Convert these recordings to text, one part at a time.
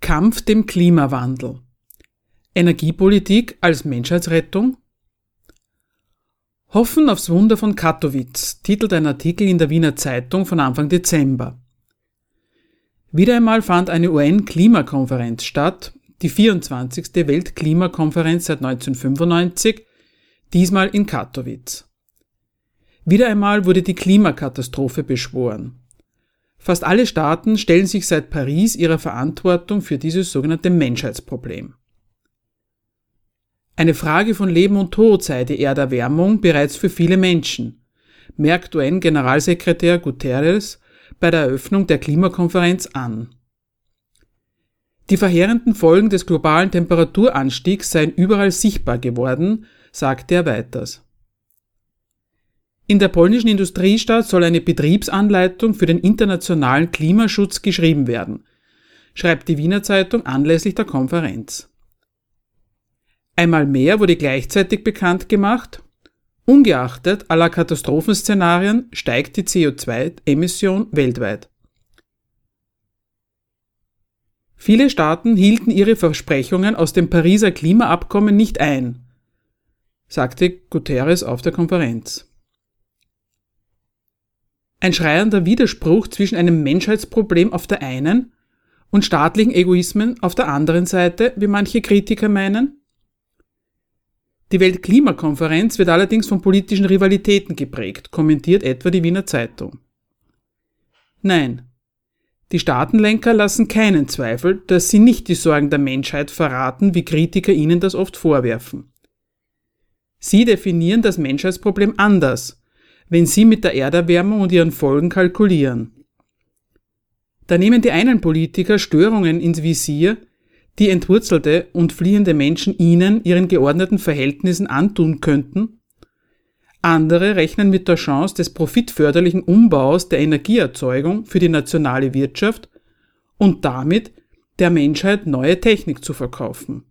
Kampf dem Klimawandel. Energiepolitik als Menschheitsrettung? Hoffen aufs Wunder von Katowice titelt ein Artikel in der Wiener Zeitung von Anfang Dezember. Wieder einmal fand eine UN-Klimakonferenz statt, die 24. Weltklimakonferenz seit 1995, diesmal in Katowice. Wieder einmal wurde die Klimakatastrophe beschworen. Fast alle Staaten stellen sich seit Paris ihrer Verantwortung für dieses sogenannte Menschheitsproblem. Eine Frage von Leben und Tod sei die Erderwärmung bereits für viele Menschen, merkt UN-Generalsekretär Guterres bei der Eröffnung der Klimakonferenz an. Die verheerenden Folgen des globalen Temperaturanstiegs seien überall sichtbar geworden, sagte er weiters. In der polnischen Industriestadt soll eine Betriebsanleitung für den internationalen Klimaschutz geschrieben werden, schreibt die Wiener Zeitung anlässlich der Konferenz. Einmal mehr wurde gleichzeitig bekannt gemacht, ungeachtet aller Katastrophenszenarien steigt die CO2-Emission weltweit. Viele Staaten hielten ihre Versprechungen aus dem Pariser Klimaabkommen nicht ein, sagte Guterres auf der Konferenz. Ein schreiender Widerspruch zwischen einem Menschheitsproblem auf der einen und staatlichen Egoismen auf der anderen Seite, wie manche Kritiker meinen? Die Weltklimakonferenz wird allerdings von politischen Rivalitäten geprägt, kommentiert etwa die Wiener Zeitung. Nein, die Staatenlenker lassen keinen Zweifel, dass sie nicht die Sorgen der Menschheit verraten, wie Kritiker ihnen das oft vorwerfen. Sie definieren das Menschheitsproblem anders wenn sie mit der Erderwärmung und ihren Folgen kalkulieren. Da nehmen die einen Politiker Störungen ins Visier, die entwurzelte und fliehende Menschen ihnen, ihren geordneten Verhältnissen antun könnten. Andere rechnen mit der Chance des profitförderlichen Umbaus der Energieerzeugung für die nationale Wirtschaft und damit der Menschheit neue Technik zu verkaufen.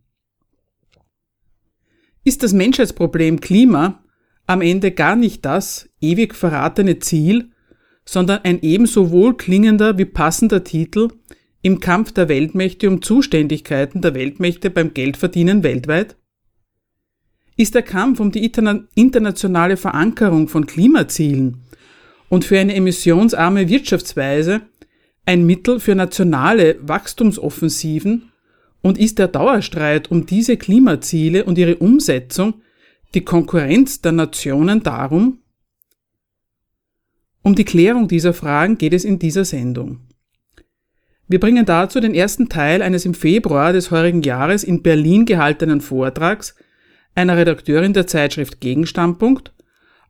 Ist das Menschheitsproblem Klima am Ende gar nicht das ewig verratene Ziel, sondern ein ebenso wohlklingender wie passender Titel im Kampf der Weltmächte um Zuständigkeiten der Weltmächte beim Geldverdienen weltweit? Ist der Kampf um die internationale Verankerung von Klimazielen und für eine emissionsarme Wirtschaftsweise ein Mittel für nationale Wachstumsoffensiven und ist der Dauerstreit um diese Klimaziele und ihre Umsetzung die Konkurrenz der Nationen darum? Um die Klärung dieser Fragen geht es in dieser Sendung. Wir bringen dazu den ersten Teil eines im Februar des heurigen Jahres in Berlin gehaltenen Vortrags einer Redakteurin der Zeitschrift Gegenstandpunkt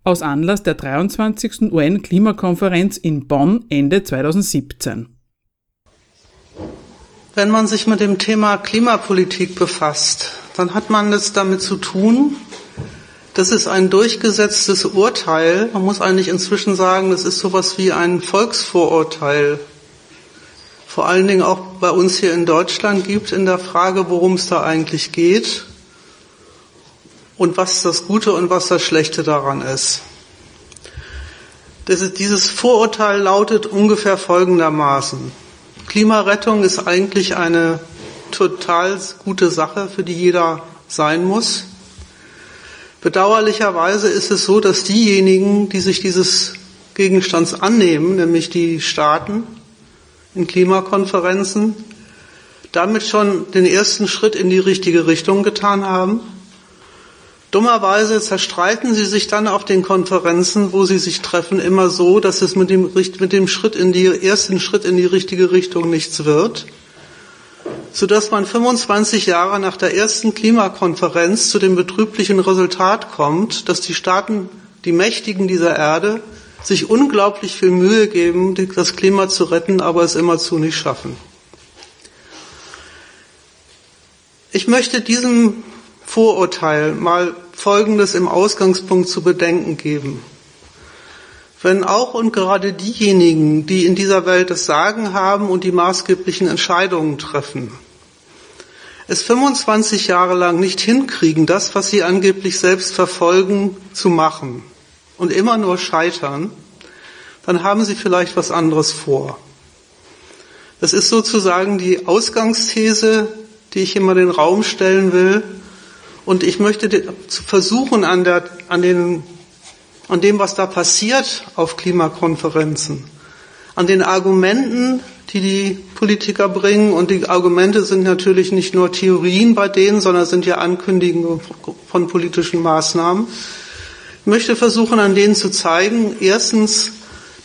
aus Anlass der 23. UN-Klimakonferenz in Bonn Ende 2017. Wenn man sich mit dem Thema Klimapolitik befasst, dann hat man es damit zu tun, das ist ein durchgesetztes Urteil. Man muss eigentlich inzwischen sagen, das ist sowas wie ein Volksvorurteil. Vor allen Dingen auch bei uns hier in Deutschland gibt in der Frage, worum es da eigentlich geht und was das Gute und was das Schlechte daran ist. ist dieses Vorurteil lautet ungefähr folgendermaßen. Klimarettung ist eigentlich eine total gute Sache, für die jeder sein muss. Bedauerlicherweise ist es so, dass diejenigen, die sich dieses Gegenstands annehmen, nämlich die Staaten in Klimakonferenzen, damit schon den ersten Schritt in die richtige Richtung getan haben. Dummerweise zerstreiten sie sich dann auf den Konferenzen, wo sie sich treffen, immer so, dass es mit dem, mit dem Schritt in die, ersten Schritt in die richtige Richtung nichts wird sodass man 25 Jahre nach der ersten Klimakonferenz zu dem betrüblichen Resultat kommt, dass die Staaten, die Mächtigen dieser Erde, sich unglaublich viel Mühe geben, das Klima zu retten, aber es immerzu nicht schaffen. Ich möchte diesem Vorurteil mal Folgendes im Ausgangspunkt zu bedenken geben. Wenn auch und gerade diejenigen, die in dieser Welt das Sagen haben und die maßgeblichen Entscheidungen treffen, es 25 Jahre lang nicht hinkriegen, das, was sie angeblich selbst verfolgen, zu machen und immer nur scheitern, dann haben sie vielleicht was anderes vor. Das ist sozusagen die Ausgangsthese, die ich immer den Raum stellen will. Und ich möchte versuchen, an, der, an, den, an dem, was da passiert auf Klimakonferenzen, an den Argumenten, die die Politiker bringen. Und die Argumente sind natürlich nicht nur Theorien bei denen, sondern sind ja Ankündigungen von politischen Maßnahmen. Ich möchte versuchen, an denen zu zeigen, erstens,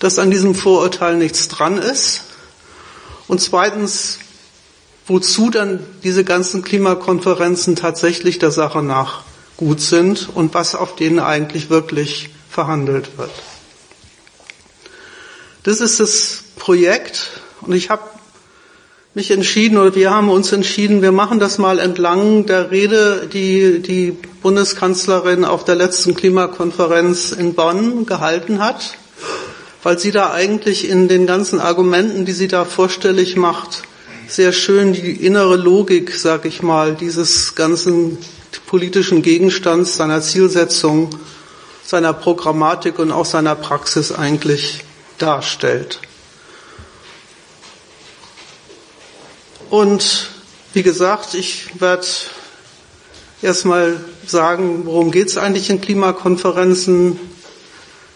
dass an diesem Vorurteil nichts dran ist. Und zweitens, wozu dann diese ganzen Klimakonferenzen tatsächlich der Sache nach gut sind und was auf denen eigentlich wirklich verhandelt wird. Das ist das Projekt und ich habe mich entschieden oder wir haben uns entschieden, wir machen das mal entlang der Rede, die die Bundeskanzlerin auf der letzten Klimakonferenz in Bonn gehalten hat, weil sie da eigentlich in den ganzen Argumenten, die sie da vorstellig macht, sehr schön die innere Logik, sag ich mal, dieses ganzen politischen Gegenstands, seiner Zielsetzung, seiner Programmatik und auch seiner Praxis eigentlich darstellt. Und wie gesagt, ich werde erstmal sagen, worum geht es eigentlich in Klimakonferenzen.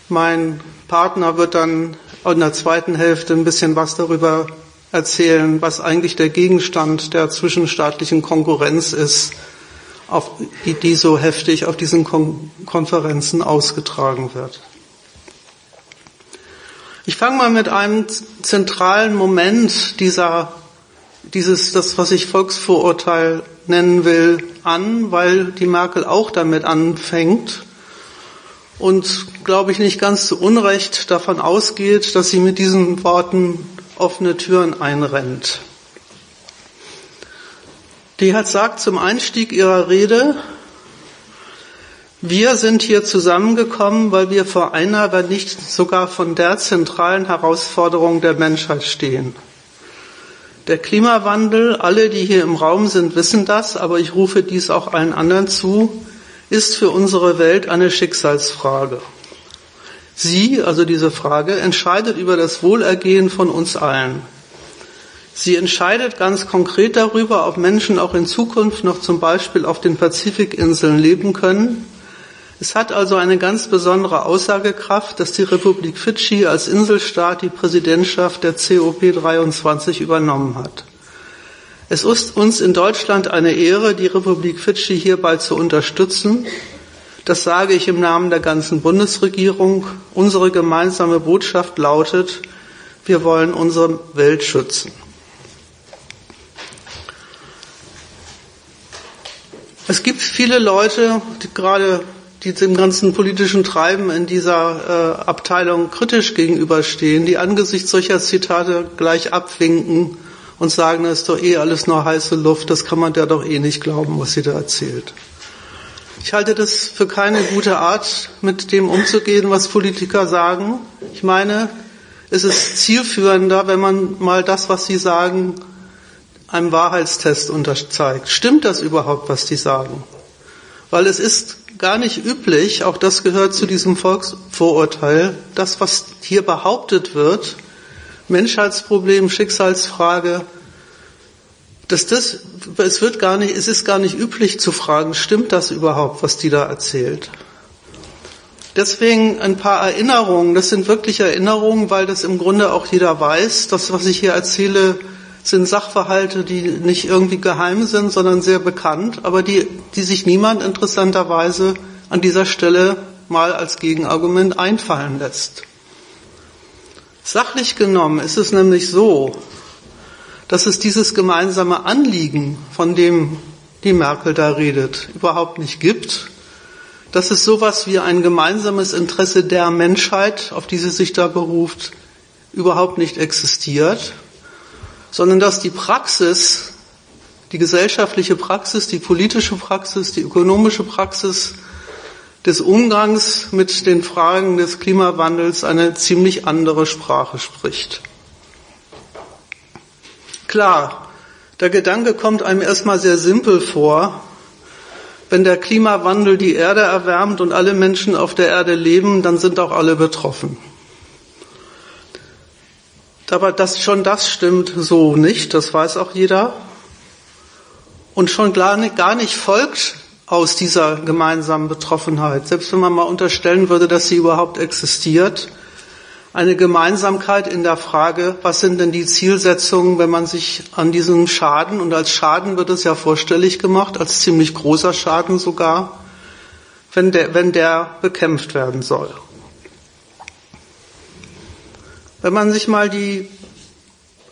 Mein Partner wird dann in der zweiten Hälfte ein bisschen was darüber erzählen, was eigentlich der Gegenstand der zwischenstaatlichen Konkurrenz ist, auf, die, die so heftig auf diesen Kon Konferenzen ausgetragen wird. Ich fange mal mit einem zentralen Moment dieser, dieses, das, was ich Volksvorurteil nennen will, an, weil die Merkel auch damit anfängt und, glaube ich, nicht ganz zu Unrecht davon ausgeht, dass sie mit diesen Worten offene Türen einrennt. Die hat sagt zum Einstieg ihrer Rede, wir sind hier zusammengekommen, weil wir vor einer, wenn nicht sogar von der zentralen Herausforderung der Menschheit stehen. Der Klimawandel, alle, die hier im Raum sind, wissen das, aber ich rufe dies auch allen anderen zu, ist für unsere Welt eine Schicksalsfrage. Sie, also diese Frage, entscheidet über das Wohlergehen von uns allen. Sie entscheidet ganz konkret darüber, ob Menschen auch in Zukunft noch zum Beispiel auf den Pazifikinseln leben können. Es hat also eine ganz besondere Aussagekraft, dass die Republik Fidschi als Inselstaat die Präsidentschaft der COP23 übernommen hat. Es ist uns in Deutschland eine Ehre, die Republik Fidschi hierbei zu unterstützen das sage ich im Namen der ganzen Bundesregierung. Unsere gemeinsame Botschaft lautet, wir wollen unsere Welt schützen. Es gibt viele Leute, die gerade die dem ganzen politischen Treiben in dieser äh, Abteilung kritisch gegenüberstehen, die angesichts solcher Zitate gleich abwinken und sagen, das ist doch eh alles nur heiße Luft, das kann man der doch eh nicht glauben, was sie da erzählt. Ich halte das für keine gute Art, mit dem umzugehen, was Politiker sagen. Ich meine, es ist zielführender, wenn man mal das, was sie sagen, einem Wahrheitstest unterzeigt. Stimmt das überhaupt, was die sagen? Weil es ist gar nicht üblich, auch das gehört zu diesem Volksvorurteil, das, was hier behauptet wird, Menschheitsproblem, Schicksalsfrage, dass das, es wird gar nicht, es ist gar nicht üblich zu fragen, stimmt das überhaupt, was die da erzählt? Deswegen ein paar Erinnerungen. Das sind wirklich Erinnerungen, weil das im Grunde auch jeder weiß. Das, was ich hier erzähle, sind Sachverhalte, die nicht irgendwie geheim sind, sondern sehr bekannt, aber die, die sich niemand interessanterweise an dieser Stelle mal als Gegenargument einfallen lässt. Sachlich genommen ist es nämlich so, dass es dieses gemeinsame Anliegen, von dem die Merkel da redet, überhaupt nicht gibt, dass es sowas wie ein gemeinsames Interesse der Menschheit, auf die sie sich da beruft, überhaupt nicht existiert, sondern dass die Praxis die gesellschaftliche Praxis, die politische Praxis, die ökonomische Praxis des Umgangs mit den Fragen des Klimawandels eine ziemlich andere Sprache spricht. Klar, der Gedanke kommt einem erstmal sehr simpel vor. Wenn der Klimawandel die Erde erwärmt und alle Menschen auf der Erde leben, dann sind auch alle betroffen. Aber das, schon das stimmt so nicht, das weiß auch jeder. Und schon gar nicht folgt aus dieser gemeinsamen Betroffenheit, selbst wenn man mal unterstellen würde, dass sie überhaupt existiert, eine Gemeinsamkeit in der Frage, was sind denn die Zielsetzungen, wenn man sich an diesem Schaden, und als Schaden wird es ja vorstellig gemacht, als ziemlich großer Schaden sogar, wenn der, wenn der bekämpft werden soll. Wenn man sich mal die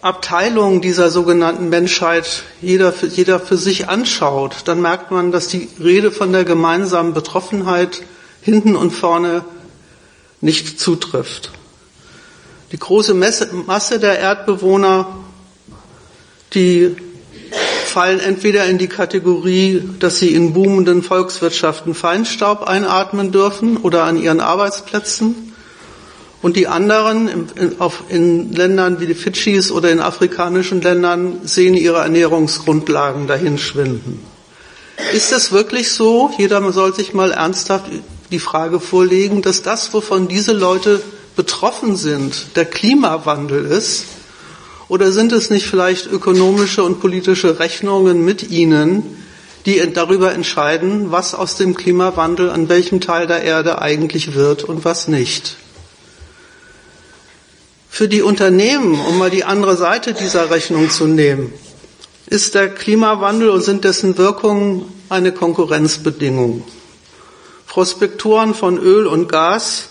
Abteilungen dieser sogenannten Menschheit jeder für, jeder für sich anschaut, dann merkt man, dass die Rede von der gemeinsamen Betroffenheit hinten und vorne nicht zutrifft. Die große Masse der Erdbewohner, die fallen entweder in die Kategorie, dass sie in boomenden Volkswirtschaften Feinstaub einatmen dürfen oder an ihren Arbeitsplätzen. Und die anderen in, auf, in Ländern wie die Fidschis oder in afrikanischen Ländern sehen ihre Ernährungsgrundlagen dahin schwinden. Ist es wirklich so? Jeder soll sich mal ernsthaft die Frage vorlegen, dass das, wovon diese Leute betroffen sind, der Klimawandel ist? Oder sind es nicht vielleicht ökonomische und politische Rechnungen mit ihnen, die darüber entscheiden, was aus dem Klimawandel an welchem Teil der Erde eigentlich wird und was nicht? Für die Unternehmen, um mal die andere Seite dieser Rechnung zu nehmen, ist der Klimawandel und sind dessen Wirkungen eine Konkurrenzbedingung. Prospektoren von Öl und Gas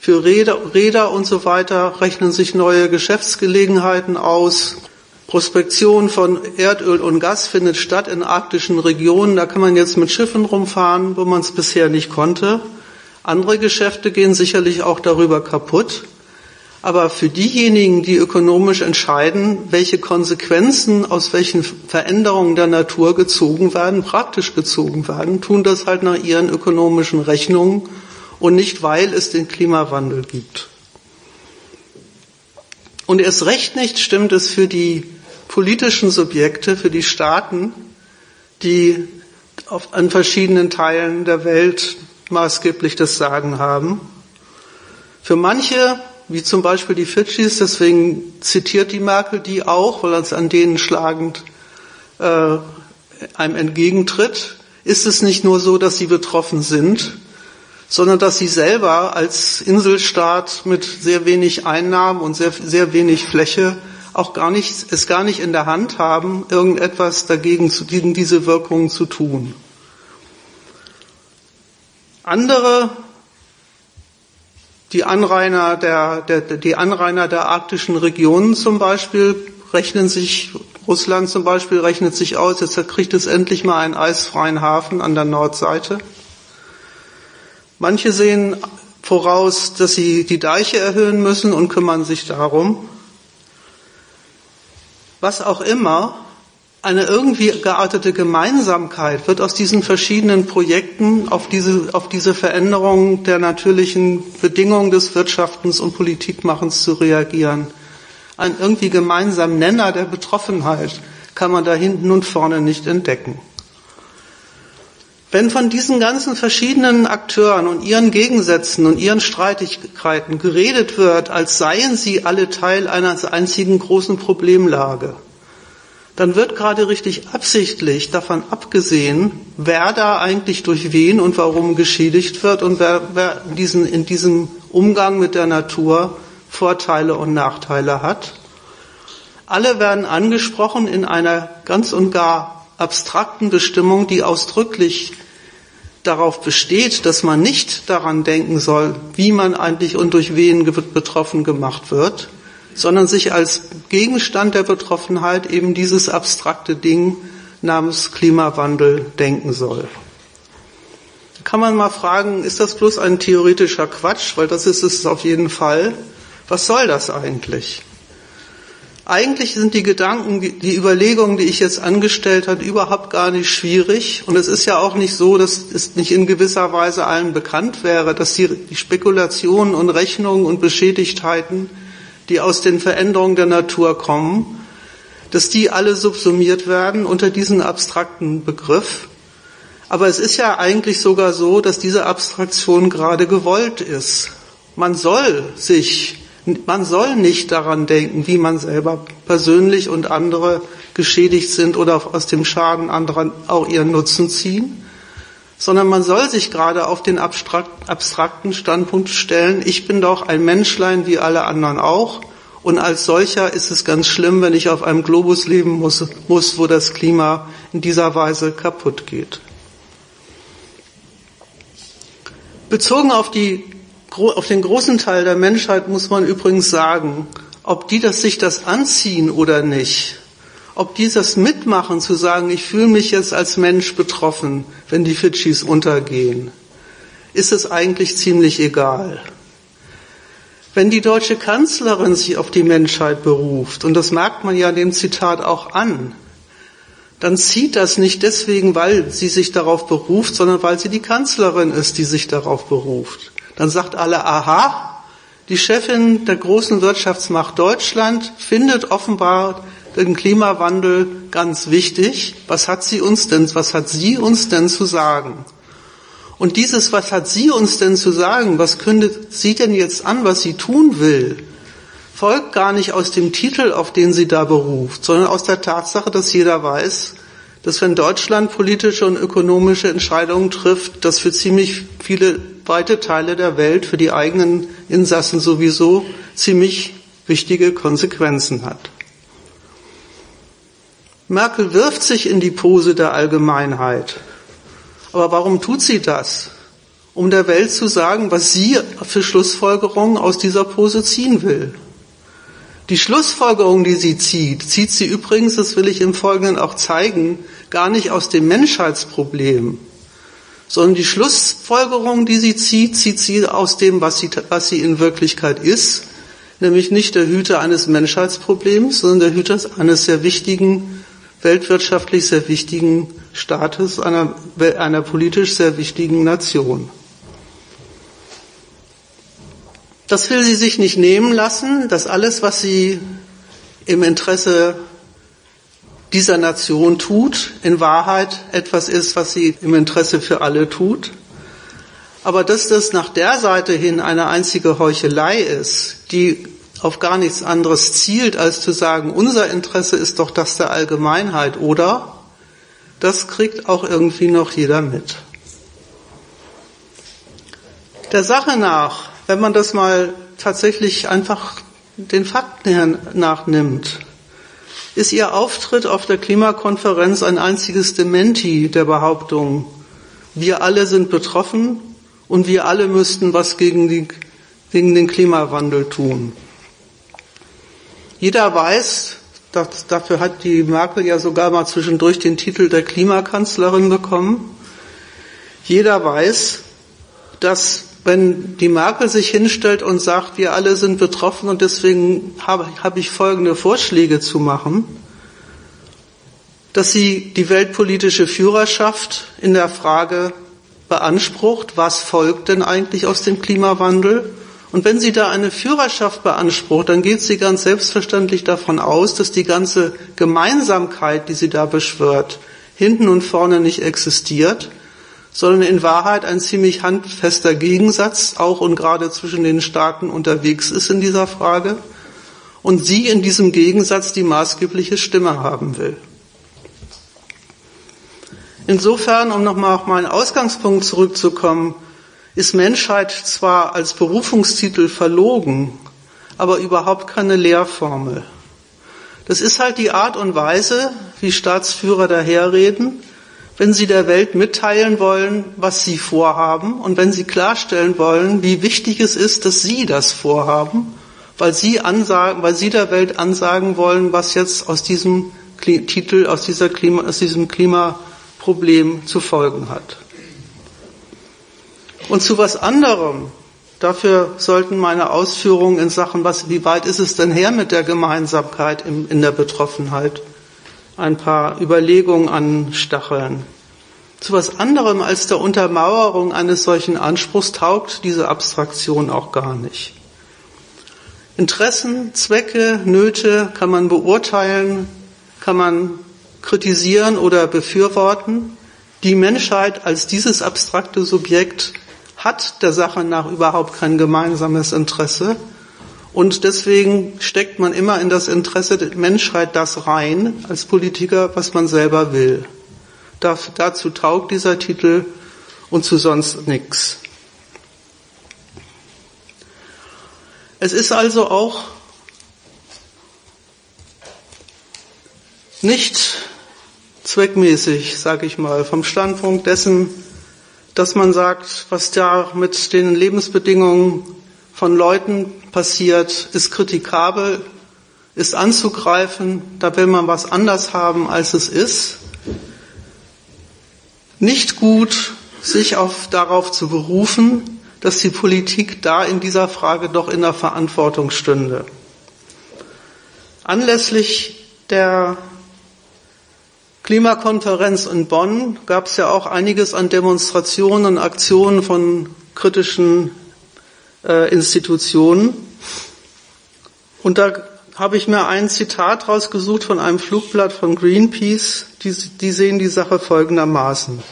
für Räder, Räder und so weiter rechnen sich neue Geschäftsgelegenheiten aus. Prospektion von Erdöl und Gas findet statt in arktischen Regionen. Da kann man jetzt mit Schiffen rumfahren, wo man es bisher nicht konnte. Andere Geschäfte gehen sicherlich auch darüber kaputt. Aber für diejenigen, die ökonomisch entscheiden, welche Konsequenzen aus welchen Veränderungen der Natur gezogen werden, praktisch gezogen werden, tun das halt nach ihren ökonomischen Rechnungen und nicht, weil es den Klimawandel gibt. Und erst recht nicht stimmt es für die politischen Subjekte, für die Staaten, die auf, an verschiedenen Teilen der Welt maßgeblich das Sagen haben. Für manche, wie zum Beispiel die Fidschis, deswegen zitiert die Merkel die auch, weil es an denen schlagend äh, einem entgegentritt, ist es nicht nur so, dass sie betroffen sind, sondern dass sie selber als Inselstaat mit sehr wenig Einnahmen und sehr, sehr wenig Fläche auch gar nicht, es gar nicht in der Hand haben, irgendetwas dagegen zu, gegen diese Wirkungen zu tun. Andere, die Anrainer der, der, die Anrainer der arktischen Regionen zum Beispiel, rechnen sich, Russland zum Beispiel rechnet sich aus, jetzt kriegt es endlich mal einen eisfreien Hafen an der Nordseite. Manche sehen voraus, dass sie die Deiche erhöhen müssen und kümmern sich darum. Was auch immer, eine irgendwie geartete Gemeinsamkeit wird aus diesen verschiedenen Projekten auf diese, auf diese Veränderung der natürlichen Bedingungen des Wirtschaftens und Politikmachens zu reagieren. Ein irgendwie gemeinsamen Nenner der Betroffenheit kann man da hinten und vorne nicht entdecken. Wenn von diesen ganzen verschiedenen Akteuren und ihren Gegensätzen und ihren Streitigkeiten geredet wird, als seien sie alle Teil einer einzigen großen Problemlage, dann wird gerade richtig absichtlich davon abgesehen, wer da eigentlich durch wen und warum geschädigt wird und wer, wer diesen, in diesem Umgang mit der Natur Vorteile und Nachteile hat. Alle werden angesprochen in einer ganz und gar abstrakten Bestimmung, die ausdrücklich darauf besteht, dass man nicht daran denken soll, wie man eigentlich und durch wen betroffen gemacht wird, sondern sich als Gegenstand der Betroffenheit eben dieses abstrakte Ding namens Klimawandel denken soll. Da kann man mal fragen, ist das bloß ein theoretischer Quatsch? Weil das ist es auf jeden Fall. Was soll das eigentlich? Eigentlich sind die Gedanken, die Überlegungen, die ich jetzt angestellt habe, überhaupt gar nicht schwierig. Und es ist ja auch nicht so, dass es nicht in gewisser Weise allen bekannt wäre, dass die, die Spekulationen und Rechnungen und Beschädigtheiten, die aus den Veränderungen der Natur kommen, dass die alle subsumiert werden unter diesen abstrakten Begriff. Aber es ist ja eigentlich sogar so, dass diese Abstraktion gerade gewollt ist. Man soll sich man soll nicht daran denken, wie man selber persönlich und andere geschädigt sind oder aus dem Schaden anderer auch ihren Nutzen ziehen, sondern man soll sich gerade auf den abstrakten Standpunkt stellen, ich bin doch ein Menschlein wie alle anderen auch und als solcher ist es ganz schlimm, wenn ich auf einem Globus leben muss, muss wo das Klima in dieser Weise kaputt geht. Bezogen auf die auf den großen Teil der Menschheit muss man übrigens sagen, ob die das sich das anziehen oder nicht, ob die das mitmachen, zu sagen, ich fühle mich jetzt als Mensch betroffen, wenn die Fidschis untergehen, ist es eigentlich ziemlich egal. Wenn die deutsche Kanzlerin sich auf die Menschheit beruft, und das merkt man ja dem Zitat auch an, dann zieht das nicht deswegen, weil sie sich darauf beruft, sondern weil sie die Kanzlerin ist, die sich darauf beruft. Dann sagt alle, aha, die Chefin der großen Wirtschaftsmacht Deutschland findet offenbar den Klimawandel ganz wichtig. Was hat sie uns denn, was hat sie uns denn zu sagen? Und dieses, was hat sie uns denn zu sagen? Was kündet sie denn jetzt an, was sie tun will? Folgt gar nicht aus dem Titel, auf den sie da beruft, sondern aus der Tatsache, dass jeder weiß, dass wenn Deutschland politische und ökonomische Entscheidungen trifft, das für ziemlich viele weite Teile der Welt, für die eigenen Insassen sowieso ziemlich wichtige Konsequenzen hat. Merkel wirft sich in die Pose der Allgemeinheit. Aber warum tut sie das? Um der Welt zu sagen, was sie für Schlussfolgerungen aus dieser Pose ziehen will. Die Schlussfolgerung, die sie zieht, zieht sie übrigens, das will ich im Folgenden auch zeigen, gar nicht aus dem Menschheitsproblem, sondern die Schlussfolgerung, die sie zieht, zieht sie aus dem, was sie, was sie in Wirklichkeit ist, nämlich nicht der Hüter eines Menschheitsproblems, sondern der Hüter eines sehr wichtigen, weltwirtschaftlich sehr wichtigen Staates, einer, einer politisch sehr wichtigen Nation. Das will sie sich nicht nehmen lassen, dass alles, was sie im Interesse dieser Nation tut, in Wahrheit etwas ist, was sie im Interesse für alle tut. Aber dass das nach der Seite hin eine einzige Heuchelei ist, die auf gar nichts anderes zielt, als zu sagen, unser Interesse ist doch das der Allgemeinheit, oder? Das kriegt auch irgendwie noch jeder mit. Der Sache nach, wenn man das mal tatsächlich einfach den Fakten nachnimmt, ist Ihr Auftritt auf der Klimakonferenz ein einziges Dementi der Behauptung, wir alle sind betroffen und wir alle müssten was gegen, die, gegen den Klimawandel tun. Jeder weiß, dass, dafür hat die Merkel ja sogar mal zwischendurch den Titel der Klimakanzlerin bekommen. Jeder weiß, dass wenn die Merkel sich hinstellt und sagt, wir alle sind betroffen und deswegen habe, habe ich folgende Vorschläge zu machen, dass sie die weltpolitische Führerschaft in der Frage beansprucht, was folgt denn eigentlich aus dem Klimawandel? Und wenn sie da eine Führerschaft beansprucht, dann geht sie ganz selbstverständlich davon aus, dass die ganze Gemeinsamkeit, die sie da beschwört, hinten und vorne nicht existiert, sondern in Wahrheit ein ziemlich handfester Gegensatz auch und gerade zwischen den Staaten unterwegs ist in dieser Frage und sie in diesem Gegensatz die maßgebliche Stimme haben will. Insofern, um nochmal auf meinen Ausgangspunkt zurückzukommen, ist Menschheit zwar als Berufungstitel verlogen, aber überhaupt keine Lehrformel. Das ist halt die Art und Weise, wie Staatsführer daherreden, wenn Sie der Welt mitteilen wollen, was Sie vorhaben und wenn Sie klarstellen wollen, wie wichtig es ist, dass Sie das vorhaben, weil Sie ansagen, weil Sie der Welt ansagen wollen, was jetzt aus diesem Titel, aus, dieser Klima, aus diesem Klimaproblem zu folgen hat. Und zu was anderem Dafür sollten meine Ausführungen in Sachen, was, wie weit ist es denn her mit der Gemeinsamkeit in, in der Betroffenheit, ein paar Überlegungen anstacheln. Zu was anderem als der Untermauerung eines solchen Anspruchs taugt diese Abstraktion auch gar nicht. Interessen, Zwecke, Nöte kann man beurteilen, kann man kritisieren oder befürworten. Die Menschheit als dieses abstrakte Subjekt hat der Sache nach überhaupt kein gemeinsames Interesse. Und deswegen steckt man immer in das Interesse der Menschheit das rein, als Politiker, was man selber will. dazu taugt dieser Titel und zu sonst nichts. Es ist also auch nicht zweckmäßig, sage ich mal, vom Standpunkt dessen, dass man sagt, was da mit den Lebensbedingungen von Leuten passiert, ist kritikabel, ist anzugreifen, da will man was anders haben, als es ist. Nicht gut, sich auf, darauf zu berufen, dass die Politik da in dieser Frage doch in der Verantwortung stünde. Anlässlich der Klimakonferenz in Bonn gab es ja auch einiges an Demonstrationen und Aktionen von kritischen äh, Institutionen. Und da habe ich mir ein Zitat rausgesucht von einem Flugblatt von Greenpeace. Die, die sehen die Sache folgendermaßen.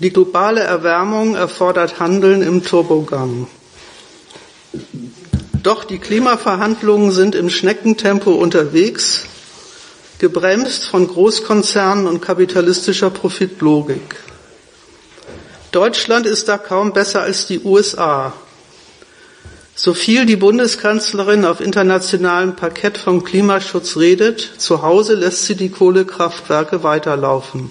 Die globale Erwärmung erfordert Handeln im Turbogang. Doch die Klimaverhandlungen sind im Schneckentempo unterwegs, gebremst von Großkonzernen und kapitalistischer Profitlogik. Deutschland ist da kaum besser als die USA. So viel die Bundeskanzlerin auf internationalem Parkett vom Klimaschutz redet, zu Hause lässt sie die Kohlekraftwerke weiterlaufen.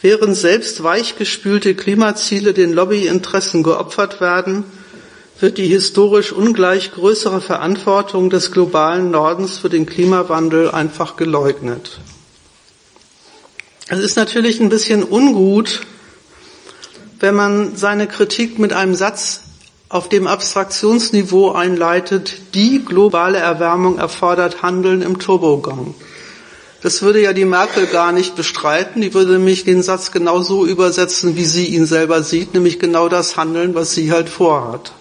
Während selbst weichgespülte Klimaziele den Lobbyinteressen geopfert werden, wird die historisch ungleich größere Verantwortung des globalen Nordens für den Klimawandel einfach geleugnet. Es ist natürlich ein bisschen ungut, wenn man seine Kritik mit einem Satz auf dem Abstraktionsniveau einleitet, die globale Erwärmung erfordert Handeln im Turbogang. Das würde ja die Merkel gar nicht bestreiten. Die würde nämlich den Satz genau so übersetzen, wie sie ihn selber sieht, nämlich genau das Handeln, was sie halt vorhat.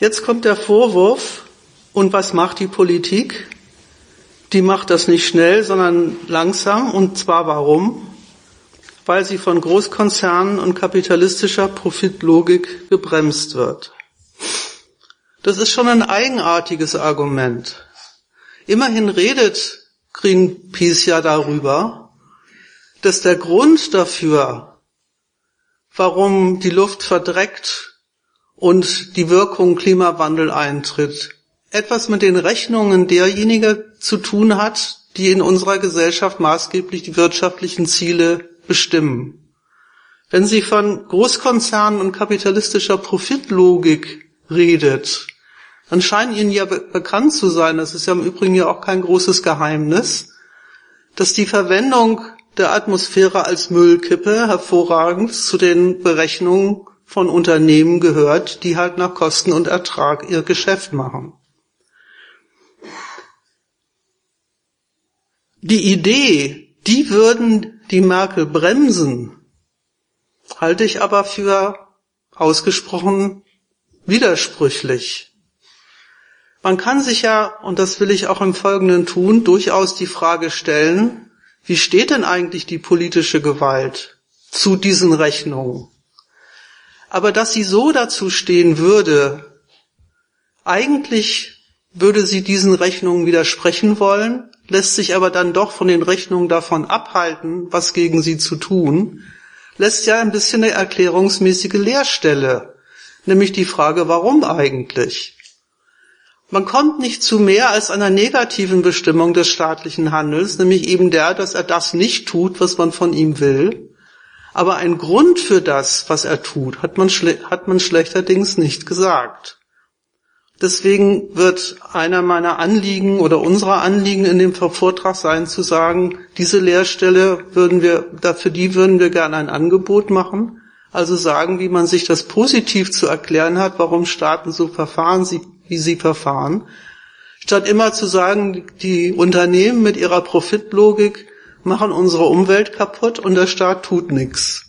Jetzt kommt der Vorwurf, und was macht die Politik? Die macht das nicht schnell, sondern langsam. Und zwar warum? Weil sie von Großkonzernen und kapitalistischer Profitlogik gebremst wird. Das ist schon ein eigenartiges Argument. Immerhin redet Greenpeace ja darüber, dass der Grund dafür, warum die Luft verdreckt und die Wirkung Klimawandel eintritt, etwas mit den Rechnungen derjenigen zu tun hat, die in unserer Gesellschaft maßgeblich die wirtschaftlichen Ziele bestimmen. Wenn sie von Großkonzernen und kapitalistischer Profitlogik redet, dann scheint Ihnen ja be bekannt zu sein, das ist ja im Übrigen ja auch kein großes Geheimnis, dass die Verwendung der Atmosphäre als Müllkippe hervorragend zu den Berechnungen von Unternehmen gehört, die halt nach Kosten und Ertrag ihr Geschäft machen. Die Idee, die würden die Merkel bremsen, halte ich aber für ausgesprochen widersprüchlich. Man kann sich ja, und das will ich auch im Folgenden tun, durchaus die Frage stellen, wie steht denn eigentlich die politische Gewalt zu diesen Rechnungen? Aber dass sie so dazu stehen würde, eigentlich würde sie diesen Rechnungen widersprechen wollen, lässt sich aber dann doch von den Rechnungen davon abhalten, was gegen sie zu tun, lässt ja ein bisschen eine erklärungsmäßige Leerstelle, nämlich die Frage, warum eigentlich? Man kommt nicht zu mehr als einer negativen Bestimmung des staatlichen Handels, nämlich eben der, dass er das nicht tut, was man von ihm will. Aber ein Grund für das, was er tut, hat man, hat man schlechterdings nicht gesagt. Deswegen wird einer meiner Anliegen oder unserer Anliegen in dem Vortrag sein, zu sagen, diese Lehrstelle würden wir, für die würden wir gerne ein Angebot machen. Also sagen, wie man sich das positiv zu erklären hat, warum Staaten so verfahren, wie sie verfahren. Statt immer zu sagen, die Unternehmen mit ihrer Profitlogik machen unsere Umwelt kaputt und der Staat tut nichts.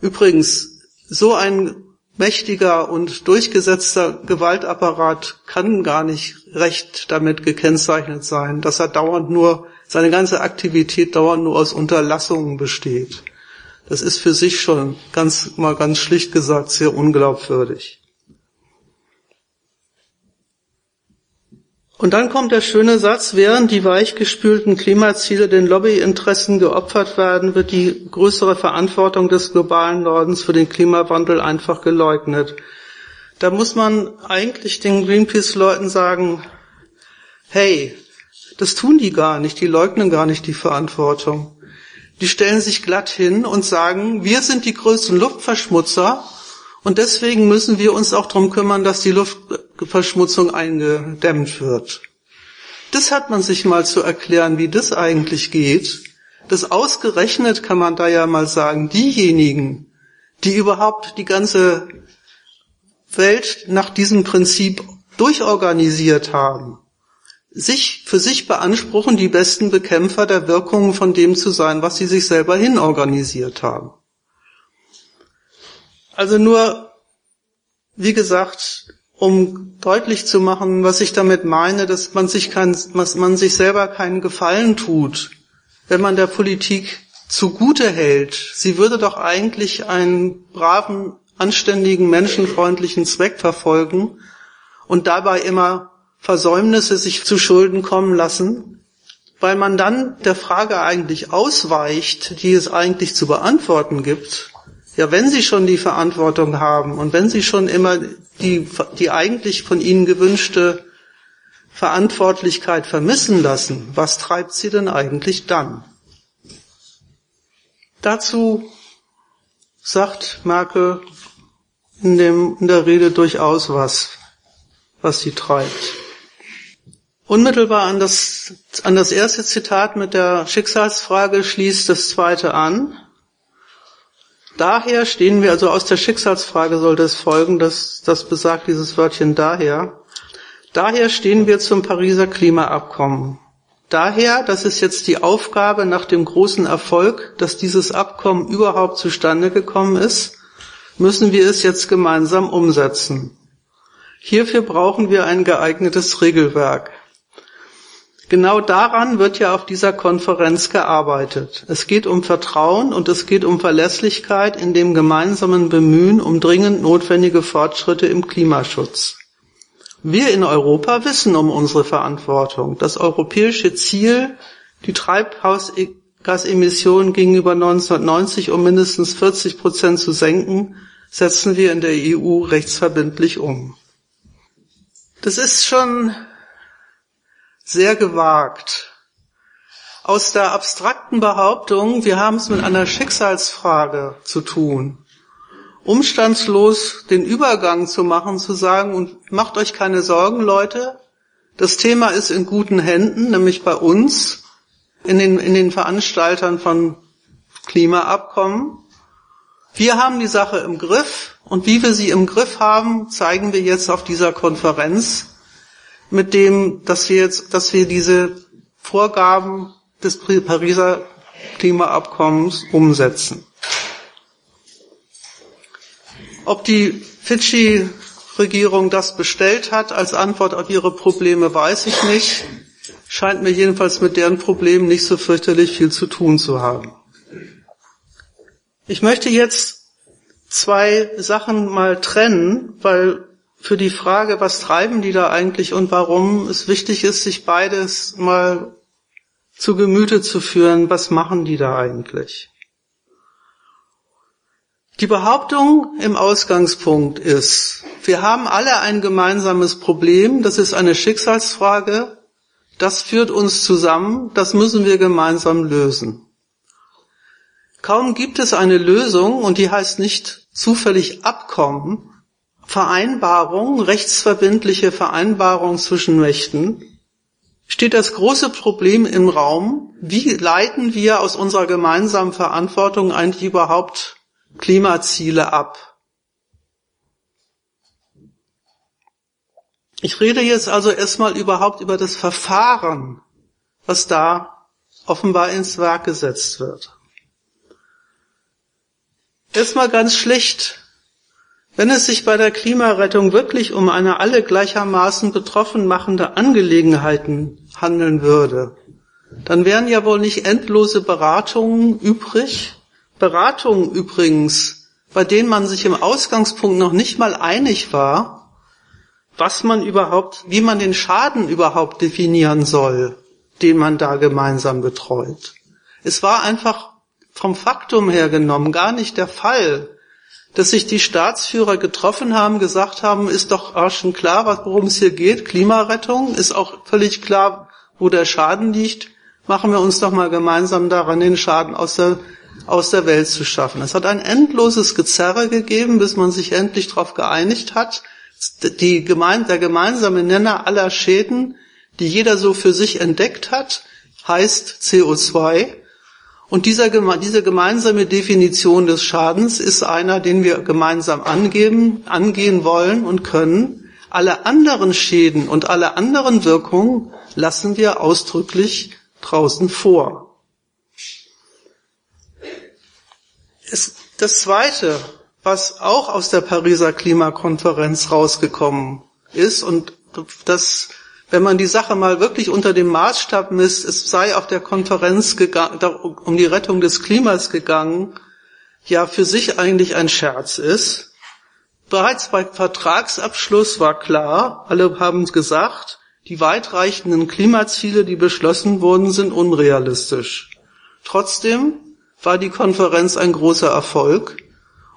Übrigens, so ein mächtiger und durchgesetzter Gewaltapparat kann gar nicht recht damit gekennzeichnet sein, dass er dauernd nur, seine ganze Aktivität dauernd nur aus Unterlassungen besteht. Das ist für sich schon ganz, mal ganz schlicht gesagt sehr unglaubwürdig. Und dann kommt der schöne Satz, während die weichgespülten Klimaziele den Lobbyinteressen geopfert werden, wird die größere Verantwortung des globalen Nordens für den Klimawandel einfach geleugnet. Da muss man eigentlich den Greenpeace-Leuten sagen, hey, das tun die gar nicht, die leugnen gar nicht die Verantwortung. Die stellen sich glatt hin und sagen, wir sind die größten Luftverschmutzer und deswegen müssen wir uns auch darum kümmern, dass die Luftverschmutzung eingedämmt wird. Das hat man sich mal zu erklären, wie das eigentlich geht. Das ausgerechnet kann man da ja mal sagen, diejenigen, die überhaupt die ganze Welt nach diesem Prinzip durchorganisiert haben, sich für sich beanspruchen, die besten Bekämpfer der Wirkungen von dem zu sein, was sie sich selber hinorganisiert haben. Also nur, wie gesagt, um deutlich zu machen, was ich damit meine, dass man sich kein, dass man sich selber keinen Gefallen tut, wenn man der Politik zugute hält. Sie würde doch eigentlich einen braven, anständigen, menschenfreundlichen Zweck verfolgen und dabei immer Versäumnisse sich zu Schulden kommen lassen, weil man dann der Frage eigentlich ausweicht, die es eigentlich zu beantworten gibt, ja, wenn Sie schon die Verantwortung haben und wenn Sie schon immer die, die eigentlich von Ihnen gewünschte Verantwortlichkeit vermissen lassen, was treibt Sie denn eigentlich dann? Dazu sagt Merkel in, dem, in der Rede durchaus was, was sie treibt. Unmittelbar an das, an das erste Zitat mit der Schicksalsfrage schließt das zweite an. Daher stehen wir, also aus der Schicksalsfrage sollte es folgen, dass das besagt dieses Wörtchen daher. Daher stehen wir zum Pariser Klimaabkommen. Daher, das ist jetzt die Aufgabe nach dem großen Erfolg, dass dieses Abkommen überhaupt zustande gekommen ist, müssen wir es jetzt gemeinsam umsetzen. Hierfür brauchen wir ein geeignetes Regelwerk. Genau daran wird ja auf dieser Konferenz gearbeitet. Es geht um Vertrauen und es geht um Verlässlichkeit in dem gemeinsamen Bemühen um dringend notwendige Fortschritte im Klimaschutz. Wir in Europa wissen um unsere Verantwortung. Das europäische Ziel, die Treibhausgasemissionen gegenüber 1990 um mindestens 40 Prozent zu senken, setzen wir in der EU rechtsverbindlich um. Das ist schon sehr gewagt. Aus der abstrakten Behauptung, wir haben es mit einer Schicksalsfrage zu tun, umstandslos den Übergang zu machen, zu sagen, und macht euch keine Sorgen, Leute, das Thema ist in guten Händen, nämlich bei uns, in den, in den Veranstaltern von Klimaabkommen. Wir haben die Sache im Griff und wie wir sie im Griff haben, zeigen wir jetzt auf dieser Konferenz mit dem, dass wir jetzt, dass wir diese Vorgaben des Pariser Klimaabkommens umsetzen. Ob die Fidschi-Regierung das bestellt hat als Antwort auf ihre Probleme, weiß ich nicht. Scheint mir jedenfalls mit deren Problemen nicht so fürchterlich viel zu tun zu haben. Ich möchte jetzt zwei Sachen mal trennen, weil für die Frage, was treiben die da eigentlich und warum es wichtig ist, sich beides mal zu Gemüte zu führen, was machen die da eigentlich? Die Behauptung im Ausgangspunkt ist, wir haben alle ein gemeinsames Problem, das ist eine Schicksalsfrage, das führt uns zusammen, das müssen wir gemeinsam lösen. Kaum gibt es eine Lösung, und die heißt nicht zufällig Abkommen, Vereinbarung, rechtsverbindliche Vereinbarung zwischen Mächten, steht das große Problem im Raum, wie leiten wir aus unserer gemeinsamen Verantwortung eigentlich überhaupt Klimaziele ab? Ich rede jetzt also erstmal überhaupt über das Verfahren, was da offenbar ins Werk gesetzt wird. Erstmal ganz schlicht. Wenn es sich bei der Klimarettung wirklich um eine alle gleichermaßen betroffen machende Angelegenheiten handeln würde, dann wären ja wohl nicht endlose Beratungen übrig. Beratungen übrigens, bei denen man sich im Ausgangspunkt noch nicht mal einig war, was man überhaupt, wie man den Schaden überhaupt definieren soll, den man da gemeinsam betreut. Es war einfach vom Faktum her genommen gar nicht der Fall, dass sich die Staatsführer getroffen haben, gesagt haben, ist doch auch schon klar, worum es hier geht, Klimarettung, ist auch völlig klar, wo der Schaden liegt, machen wir uns doch mal gemeinsam daran, den Schaden aus der, aus der Welt zu schaffen. Es hat ein endloses Gezerre gegeben, bis man sich endlich darauf geeinigt hat, die der gemeinsame Nenner aller Schäden, die jeder so für sich entdeckt hat, heißt CO2. Und dieser, diese gemeinsame Definition des Schadens ist einer, den wir gemeinsam angeben, angehen wollen und können. Alle anderen Schäden und alle anderen Wirkungen lassen wir ausdrücklich draußen vor. Es, das Zweite, was auch aus der Pariser Klimakonferenz rausgekommen ist und das, wenn man die Sache mal wirklich unter dem Maßstab misst, es sei auf der Konferenz um die Rettung des Klimas gegangen, ja für sich eigentlich ein Scherz ist. Bereits bei Vertragsabschluss war klar, alle haben gesagt, die weitreichenden Klimaziele, die beschlossen wurden, sind unrealistisch. Trotzdem war die Konferenz ein großer Erfolg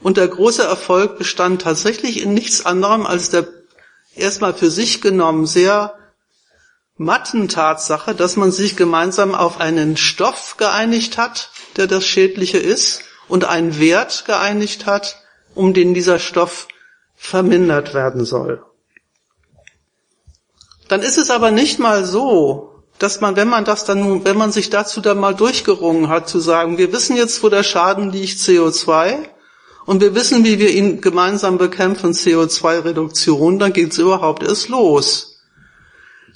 und der große Erfolg bestand tatsächlich in nichts anderem als der erstmal für sich genommen sehr matten Tatsache, dass man sich gemeinsam auf einen Stoff geeinigt hat, der das Schädliche ist, und einen Wert geeinigt hat, um den dieser Stoff vermindert werden soll. Dann ist es aber nicht mal so, dass man, wenn man das dann, wenn man sich dazu dann mal durchgerungen hat, zu sagen, wir wissen jetzt, wo der Schaden liegt, CO2, und wir wissen, wie wir ihn gemeinsam bekämpfen, CO2-Reduktion, dann geht's überhaupt erst los.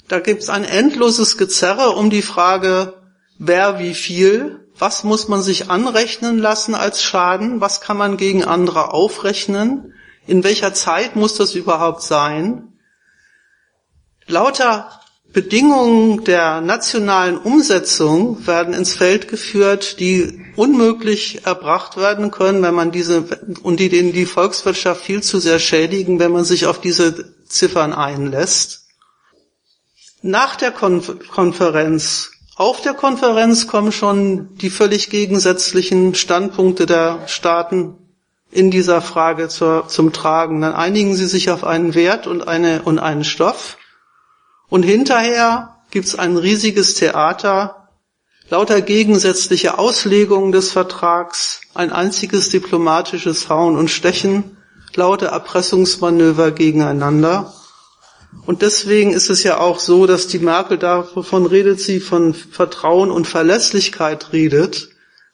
Da gibt's ein endloses Gezerre um die Frage, wer wie viel, was muss man sich anrechnen lassen als Schaden, was kann man gegen andere aufrechnen, in welcher Zeit muss das überhaupt sein. Lauter Bedingungen der nationalen Umsetzung werden ins Feld geführt, die unmöglich erbracht werden können, wenn man diese und die den die Volkswirtschaft viel zu sehr schädigen, wenn man sich auf diese Ziffern einlässt. Nach der Konferenz, auf der Konferenz kommen schon die völlig gegensätzlichen Standpunkte der Staaten in dieser Frage zur, zum Tragen. Dann einigen sie sich auf einen Wert und, eine, und einen Stoff. Und hinterher gibt's ein riesiges Theater, lauter gegensätzliche Auslegungen des Vertrags, ein einziges diplomatisches Hauen und Stechen, lauter Erpressungsmanöver gegeneinander. Und deswegen ist es ja auch so, dass die Merkel davon redet, sie von Vertrauen und Verlässlichkeit redet,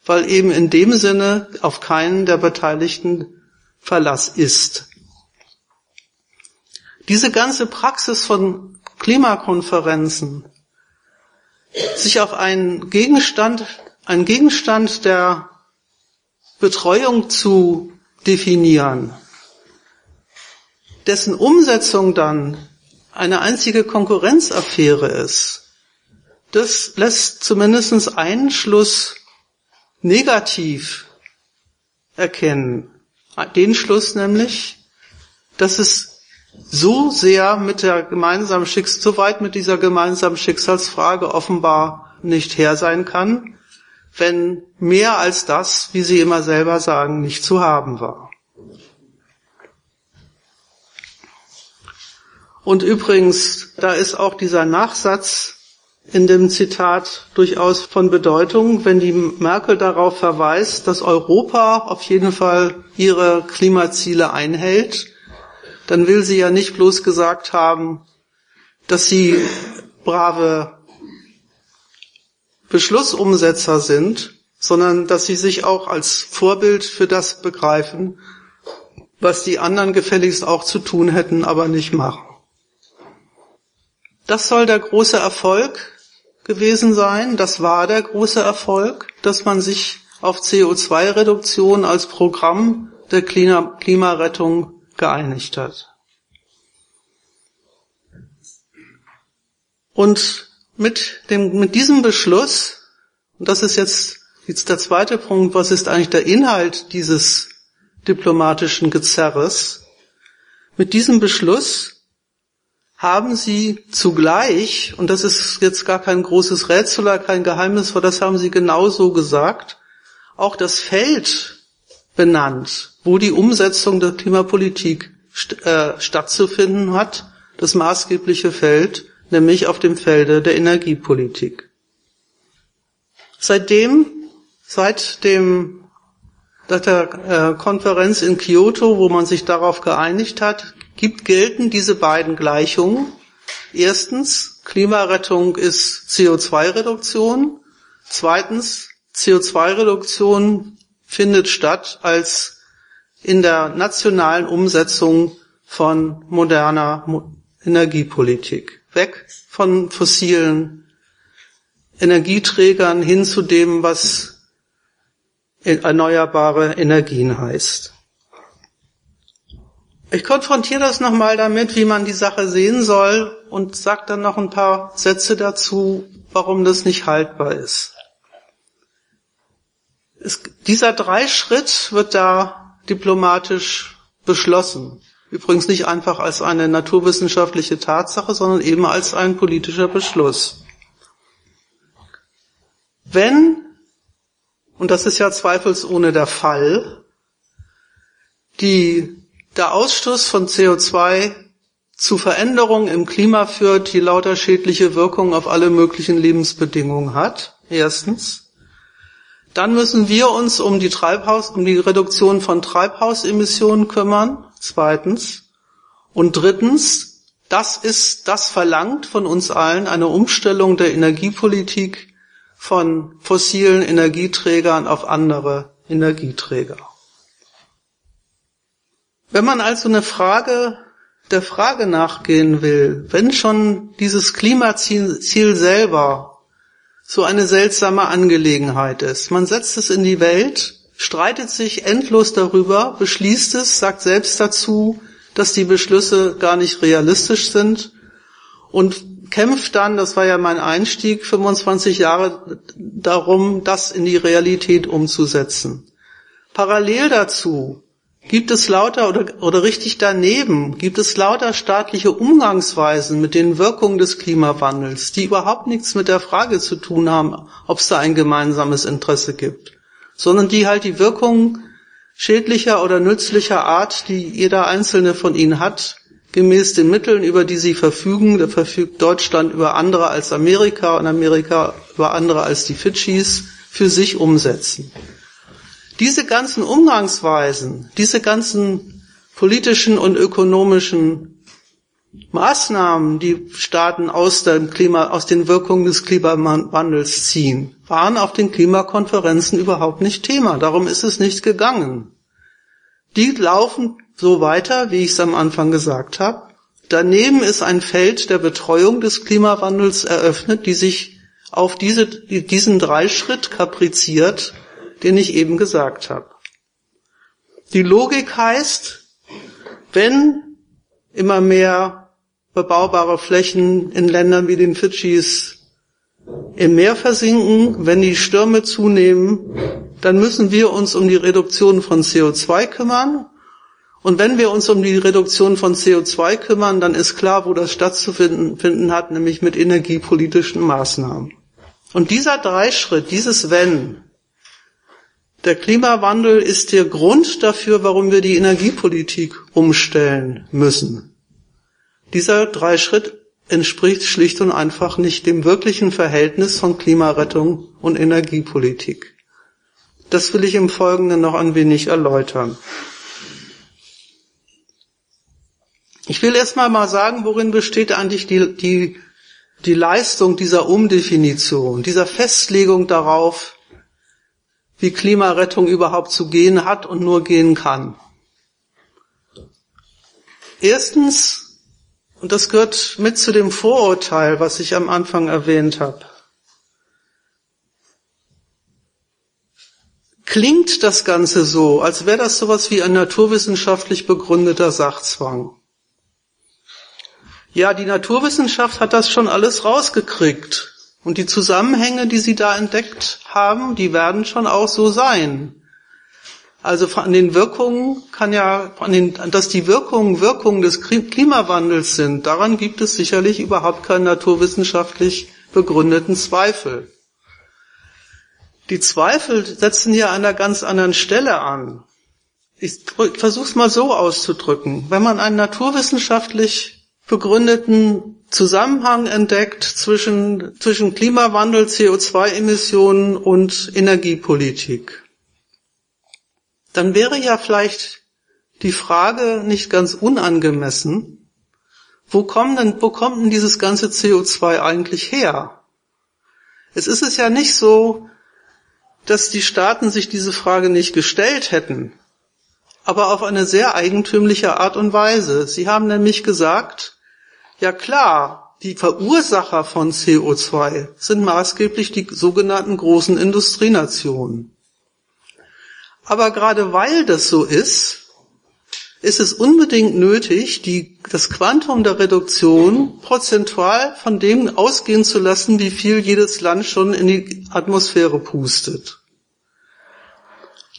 weil eben in dem Sinne auf keinen der Beteiligten Verlass ist. Diese ganze Praxis von Klimakonferenzen sich auf einen Gegenstand, einen Gegenstand der Betreuung zu definieren, dessen Umsetzung dann eine einzige Konkurrenzaffäre ist, das lässt zumindest einen Schluss negativ erkennen. Den Schluss nämlich, dass es so sehr mit der gemeinsamen Schicks so weit mit dieser gemeinsamen Schicksalsfrage offenbar nicht her sein kann, wenn mehr als das, wie Sie immer selber sagen, nicht zu haben war. Und übrigens, da ist auch dieser Nachsatz in dem Zitat durchaus von Bedeutung, wenn die Merkel darauf verweist, dass Europa auf jeden Fall ihre Klimaziele einhält dann will sie ja nicht bloß gesagt haben, dass sie brave Beschlussumsetzer sind, sondern dass sie sich auch als Vorbild für das begreifen, was die anderen gefälligst auch zu tun hätten, aber nicht machen. Das soll der große Erfolg gewesen sein. Das war der große Erfolg, dass man sich auf CO2-Reduktion als Programm der Klimarettung geeinigt hat. Und mit dem, mit diesem Beschluss, und das ist jetzt, jetzt der zweite Punkt, was ist eigentlich der Inhalt dieses diplomatischen Gezerres? Mit diesem Beschluss haben sie zugleich, und das ist jetzt gar kein großes Rätsel kein Geheimnis, weil das haben sie genauso gesagt, auch das Feld benannt, wo die Umsetzung der Klimapolitik st äh, stattzufinden hat, das maßgebliche Feld, nämlich auf dem Felde der Energiepolitik. Seitdem, seit dem, seit der äh, Konferenz in Kyoto, wo man sich darauf geeinigt hat, gibt gelten diese beiden Gleichungen. Erstens, Klimarettung ist CO2-Reduktion. Zweitens, CO2-Reduktion findet statt als in der nationalen Umsetzung von moderner Energiepolitik. Weg von fossilen Energieträgern hin zu dem, was erneuerbare Energien heißt. Ich konfrontiere das nochmal damit, wie man die Sache sehen soll und sage dann noch ein paar Sätze dazu, warum das nicht haltbar ist. Es, dieser Dreischritt wird da diplomatisch beschlossen. Übrigens nicht einfach als eine naturwissenschaftliche Tatsache, sondern eben als ein politischer Beschluss. Wenn, und das ist ja zweifelsohne der Fall, die, der Ausstoß von CO2 zu Veränderungen im Klima führt, die lauter schädliche Wirkungen auf alle möglichen Lebensbedingungen hat, erstens. Dann müssen wir uns um die Treibhaus, um die Reduktion von Treibhausemissionen kümmern. Zweitens. Und drittens, das ist, das verlangt von uns allen eine Umstellung der Energiepolitik von fossilen Energieträgern auf andere Energieträger. Wenn man also eine Frage der Frage nachgehen will, wenn schon dieses Klimaziel selber so eine seltsame Angelegenheit ist. Man setzt es in die Welt, streitet sich endlos darüber, beschließt es, sagt selbst dazu, dass die Beschlüsse gar nicht realistisch sind und kämpft dann, das war ja mein Einstieg, 25 Jahre darum, das in die Realität umzusetzen. Parallel dazu gibt es lauter oder, oder richtig daneben gibt es lauter staatliche Umgangsweisen mit den Wirkungen des Klimawandels, die überhaupt nichts mit der Frage zu tun haben, ob es da ein gemeinsames Interesse gibt, sondern die halt die Wirkungen schädlicher oder nützlicher Art, die jeder einzelne von ihnen hat, gemäß den Mitteln, über die sie verfügen, da verfügt Deutschland über andere als Amerika und Amerika über andere als die Fidschis, für sich umsetzen. Diese ganzen Umgangsweisen, diese ganzen politischen und ökonomischen Maßnahmen, die Staaten aus, dem Klima, aus den Wirkungen des Klimawandels ziehen, waren auf den Klimakonferenzen überhaupt nicht Thema. Darum ist es nicht gegangen. Die laufen so weiter, wie ich es am Anfang gesagt habe. Daneben ist ein Feld der Betreuung des Klimawandels eröffnet, die sich auf diese, diesen Dreischritt kapriziert den ich eben gesagt habe. Die Logik heißt, wenn immer mehr bebaubare Flächen in Ländern wie den Fidschis im Meer versinken, wenn die Stürme zunehmen, dann müssen wir uns um die Reduktion von CO2 kümmern. Und wenn wir uns um die Reduktion von CO2 kümmern, dann ist klar, wo das stattzufinden hat, nämlich mit energiepolitischen Maßnahmen. Und dieser Dreischritt, dieses Wenn, der Klimawandel ist der Grund dafür, warum wir die Energiepolitik umstellen müssen. Dieser Dreischritt entspricht schlicht und einfach nicht dem wirklichen Verhältnis von Klimarettung und Energiepolitik. Das will ich im Folgenden noch ein wenig erläutern. Ich will erstmal mal sagen, worin besteht eigentlich die, die, die Leistung dieser Umdefinition, dieser Festlegung darauf, wie Klimarettung überhaupt zu gehen hat und nur gehen kann. Erstens, und das gehört mit zu dem Vorurteil, was ich am Anfang erwähnt habe, klingt das Ganze so, als wäre das sowas wie ein naturwissenschaftlich begründeter Sachzwang. Ja, die Naturwissenschaft hat das schon alles rausgekriegt. Und die Zusammenhänge, die sie da entdeckt haben, die werden schon auch so sein. Also an den Wirkungen kann ja, den, dass die Wirkungen Wirkungen des Klimawandels sind, daran gibt es sicherlich überhaupt keinen naturwissenschaftlich begründeten Zweifel. Die Zweifel setzen ja an einer ganz anderen Stelle an. Ich versuche es mal so auszudrücken. Wenn man einen naturwissenschaftlich begründeten Zusammenhang entdeckt zwischen, zwischen Klimawandel, CO2-Emissionen und Energiepolitik. Dann wäre ja vielleicht die Frage nicht ganz unangemessen, wo, kommen denn, wo kommt denn dieses ganze CO2 eigentlich her? Es ist es ja nicht so, dass die Staaten sich diese Frage nicht gestellt hätten, aber auf eine sehr eigentümliche Art und Weise. Sie haben nämlich gesagt, ja klar, die Verursacher von CO2 sind maßgeblich die sogenannten großen Industrienationen. Aber gerade weil das so ist, ist es unbedingt nötig, die, das Quantum der Reduktion prozentual von dem ausgehen zu lassen, wie viel jedes Land schon in die Atmosphäre pustet.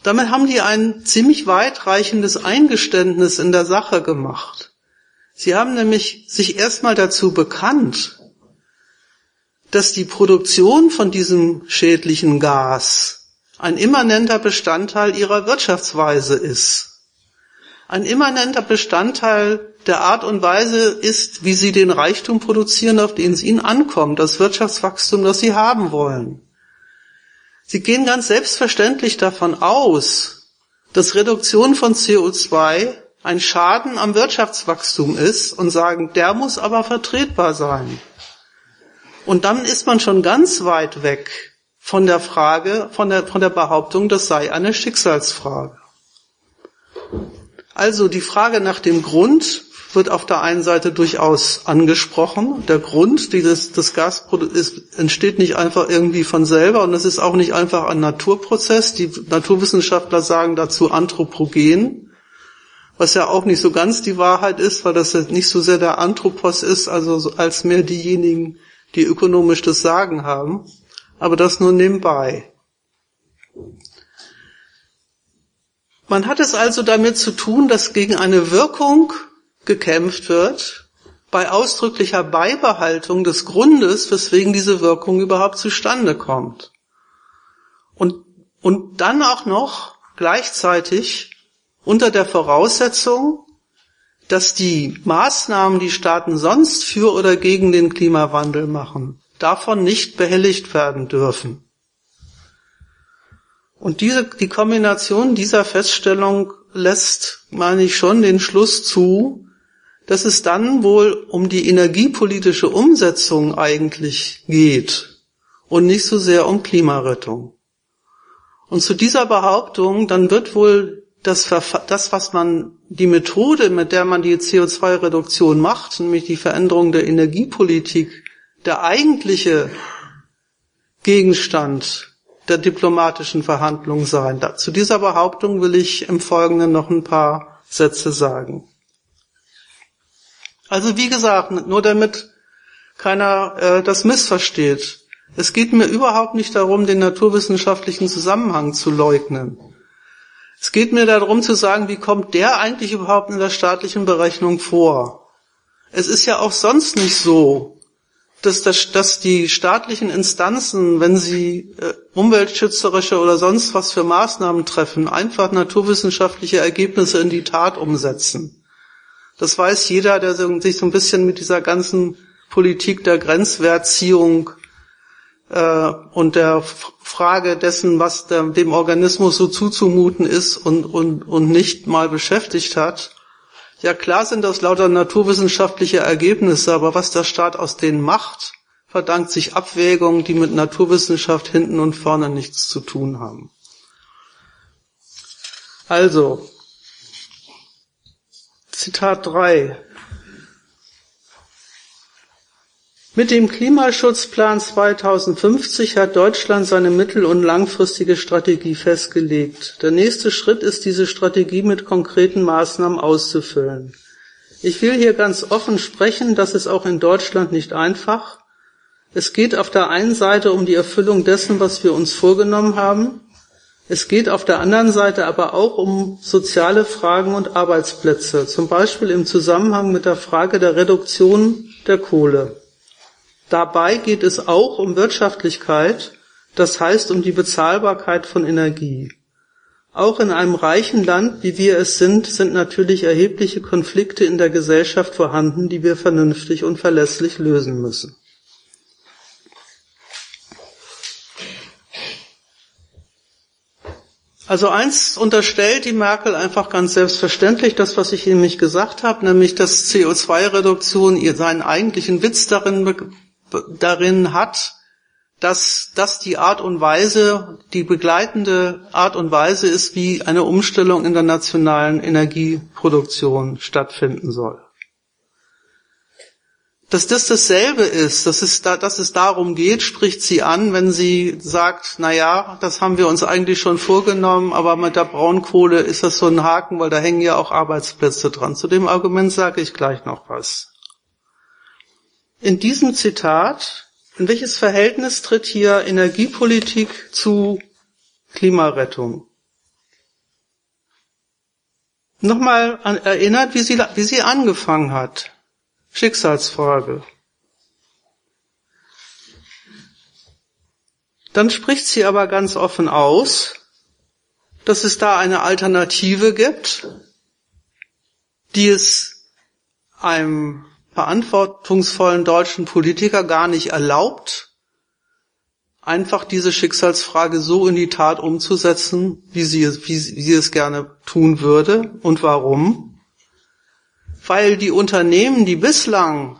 Damit haben die ein ziemlich weitreichendes Eingeständnis in der Sache gemacht. Sie haben nämlich sich erstmal dazu bekannt, dass die Produktion von diesem schädlichen Gas ein immanenter Bestandteil ihrer Wirtschaftsweise ist. Ein immanenter Bestandteil der Art und Weise ist, wie sie den Reichtum produzieren, auf den es ihnen ankommt, das Wirtschaftswachstum, das sie haben wollen. Sie gehen ganz selbstverständlich davon aus, dass Reduktion von CO2 ein Schaden am Wirtschaftswachstum ist und sagen, der muss aber vertretbar sein. Und dann ist man schon ganz weit weg von der Frage, von der, von der Behauptung, das sei eine Schicksalsfrage. Also die Frage nach dem Grund wird auf der einen Seite durchaus angesprochen. Der Grund dieses, des Gasprodukts entsteht nicht einfach irgendwie von selber und es ist auch nicht einfach ein Naturprozess. Die Naturwissenschaftler sagen dazu Anthropogen was ja auch nicht so ganz die Wahrheit ist, weil das nicht so sehr der Anthropos ist, also als mehr diejenigen, die ökonomisch das Sagen haben. Aber das nur nebenbei. Man hat es also damit zu tun, dass gegen eine Wirkung gekämpft wird, bei ausdrücklicher Beibehaltung des Grundes, weswegen diese Wirkung überhaupt zustande kommt. Und, und dann auch noch gleichzeitig unter der Voraussetzung, dass die Maßnahmen, die Staaten sonst für oder gegen den Klimawandel machen, davon nicht behelligt werden dürfen. Und diese, die Kombination dieser Feststellung lässt, meine ich schon, den Schluss zu, dass es dann wohl um die energiepolitische Umsetzung eigentlich geht und nicht so sehr um Klimarettung. Und zu dieser Behauptung, dann wird wohl das, das, was man, die Methode, mit der man die CO2-Reduktion macht, nämlich die Veränderung der Energiepolitik, der eigentliche Gegenstand der diplomatischen Verhandlungen sein. Zu dieser Behauptung will ich im Folgenden noch ein paar Sätze sagen. Also wie gesagt, nur damit keiner äh, das missversteht. Es geht mir überhaupt nicht darum, den naturwissenschaftlichen Zusammenhang zu leugnen. Es geht mir darum zu sagen, wie kommt der eigentlich überhaupt in der staatlichen Berechnung vor? Es ist ja auch sonst nicht so, dass, das, dass die staatlichen Instanzen, wenn sie äh, umweltschützerische oder sonst was für Maßnahmen treffen, einfach naturwissenschaftliche Ergebnisse in die Tat umsetzen. Das weiß jeder, der sich so ein bisschen mit dieser ganzen Politik der Grenzwertziehung äh, und der Frage dessen, was der, dem Organismus so zuzumuten ist und, und, und nicht mal beschäftigt hat. Ja, klar sind das lauter naturwissenschaftliche Ergebnisse, aber was der Staat aus denen macht, verdankt sich Abwägungen, die mit Naturwissenschaft hinten und vorne nichts zu tun haben. Also, Zitat 3. Mit dem Klimaschutzplan 2050 hat Deutschland seine mittel- und langfristige Strategie festgelegt. Der nächste Schritt ist, diese Strategie mit konkreten Maßnahmen auszufüllen. Ich will hier ganz offen sprechen, das ist auch in Deutschland nicht einfach. Es geht auf der einen Seite um die Erfüllung dessen, was wir uns vorgenommen haben. Es geht auf der anderen Seite aber auch um soziale Fragen und Arbeitsplätze, zum Beispiel im Zusammenhang mit der Frage der Reduktion der Kohle. Dabei geht es auch um Wirtschaftlichkeit, das heißt um die Bezahlbarkeit von Energie. Auch in einem reichen Land, wie wir es sind, sind natürlich erhebliche Konflikte in der Gesellschaft vorhanden, die wir vernünftig und verlässlich lösen müssen. Also eins unterstellt die Merkel einfach ganz selbstverständlich, das, was ich nämlich gesagt habe, nämlich dass CO2-Reduktion ihr seinen eigentlichen Witz darin darin hat, dass das die Art und Weise, die begleitende Art und Weise ist, wie eine Umstellung in der nationalen Energieproduktion stattfinden soll. Dass das dasselbe ist, dass es, da, dass es darum geht, spricht sie an, wenn sie sagt, na ja, das haben wir uns eigentlich schon vorgenommen, aber mit der Braunkohle ist das so ein Haken, weil da hängen ja auch Arbeitsplätze dran. Zu dem Argument sage ich gleich noch was in diesem Zitat, in welches Verhältnis tritt hier Energiepolitik zu Klimarettung? Nochmal erinnert, wie sie, wie sie angefangen hat. Schicksalsfrage. Dann spricht sie aber ganz offen aus, dass es da eine Alternative gibt, die es einem verantwortungsvollen deutschen Politiker gar nicht erlaubt, einfach diese Schicksalsfrage so in die Tat umzusetzen, wie sie, es, wie sie es gerne tun würde. Und warum? Weil die Unternehmen, die bislang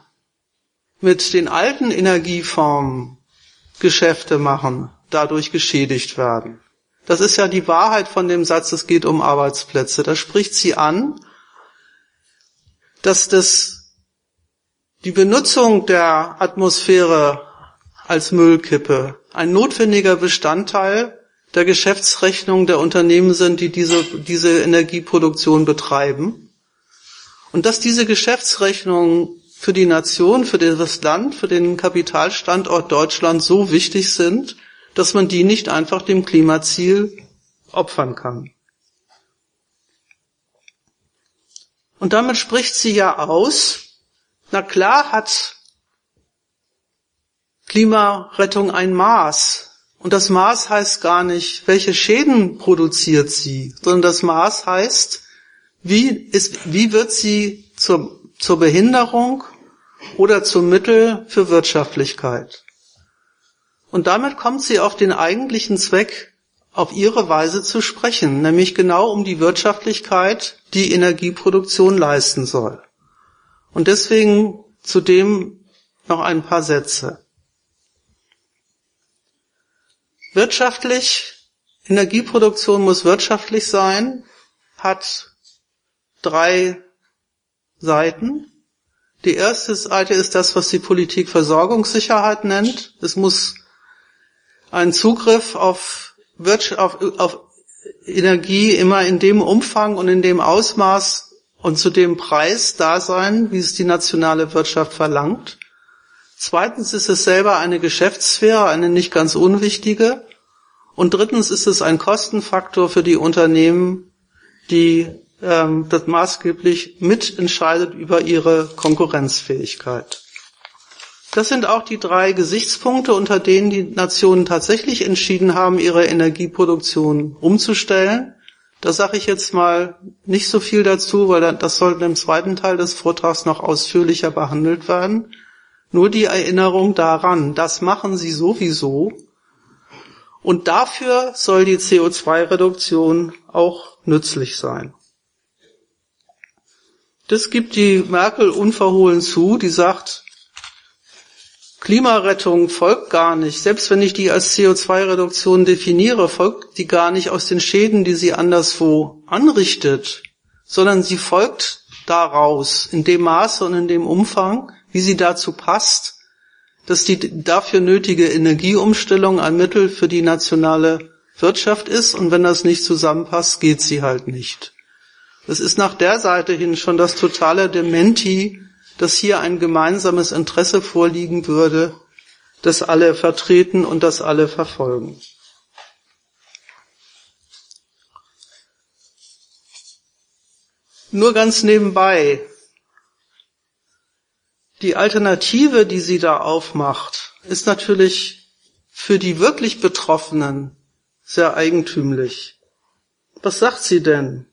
mit den alten Energieformen Geschäfte machen, dadurch geschädigt werden. Das ist ja die Wahrheit von dem Satz, es geht um Arbeitsplätze. Da spricht sie an, dass das die Benutzung der Atmosphäre als Müllkippe ein notwendiger Bestandteil der Geschäftsrechnung der Unternehmen sind, die diese, diese Energieproduktion betreiben. Und dass diese Geschäftsrechnungen für die Nation, für das Land, für den Kapitalstandort Deutschland so wichtig sind, dass man die nicht einfach dem Klimaziel opfern kann. Und damit spricht sie ja aus, na klar hat Klimarettung ein Maß. Und das Maß heißt gar nicht, welche Schäden produziert sie, sondern das Maß heißt, wie, ist, wie wird sie zur, zur Behinderung oder zum Mittel für Wirtschaftlichkeit. Und damit kommt sie auf den eigentlichen Zweck auf ihre Weise zu sprechen, nämlich genau um die Wirtschaftlichkeit, die Energieproduktion leisten soll. Und deswegen zudem noch ein paar Sätze. Wirtschaftlich, Energieproduktion muss wirtschaftlich sein, hat drei Seiten. Die erste Seite ist das, was die Politik Versorgungssicherheit nennt. Es muss ein Zugriff auf, auf, auf Energie immer in dem Umfang und in dem Ausmaß und zu dem Preis da sein, wie es die nationale Wirtschaft verlangt. Zweitens ist es selber eine Geschäftssphäre, eine nicht ganz unwichtige. Und drittens ist es ein Kostenfaktor für die Unternehmen, die ähm, das maßgeblich mitentscheidet über ihre Konkurrenzfähigkeit. Das sind auch die drei Gesichtspunkte, unter denen die Nationen tatsächlich entschieden haben, ihre Energieproduktion umzustellen. Da sage ich jetzt mal nicht so viel dazu, weil das sollte im zweiten Teil des Vortrags noch ausführlicher behandelt werden. Nur die Erinnerung daran, das machen sie sowieso. Und dafür soll die CO2-Reduktion auch nützlich sein. Das gibt die Merkel unverhohlen zu, die sagt, Klimarettung folgt gar nicht. Selbst wenn ich die als CO2-Reduktion definiere, folgt die gar nicht aus den Schäden, die sie anderswo anrichtet, sondern sie folgt daraus in dem Maße und in dem Umfang, wie sie dazu passt, dass die dafür nötige Energieumstellung ein Mittel für die nationale Wirtschaft ist und wenn das nicht zusammenpasst, geht sie halt nicht. Das ist nach der Seite hin schon das totale Dementi dass hier ein gemeinsames Interesse vorliegen würde, das alle vertreten und das alle verfolgen. Nur ganz nebenbei. Die Alternative, die sie da aufmacht, ist natürlich für die wirklich Betroffenen sehr eigentümlich. Was sagt sie denn?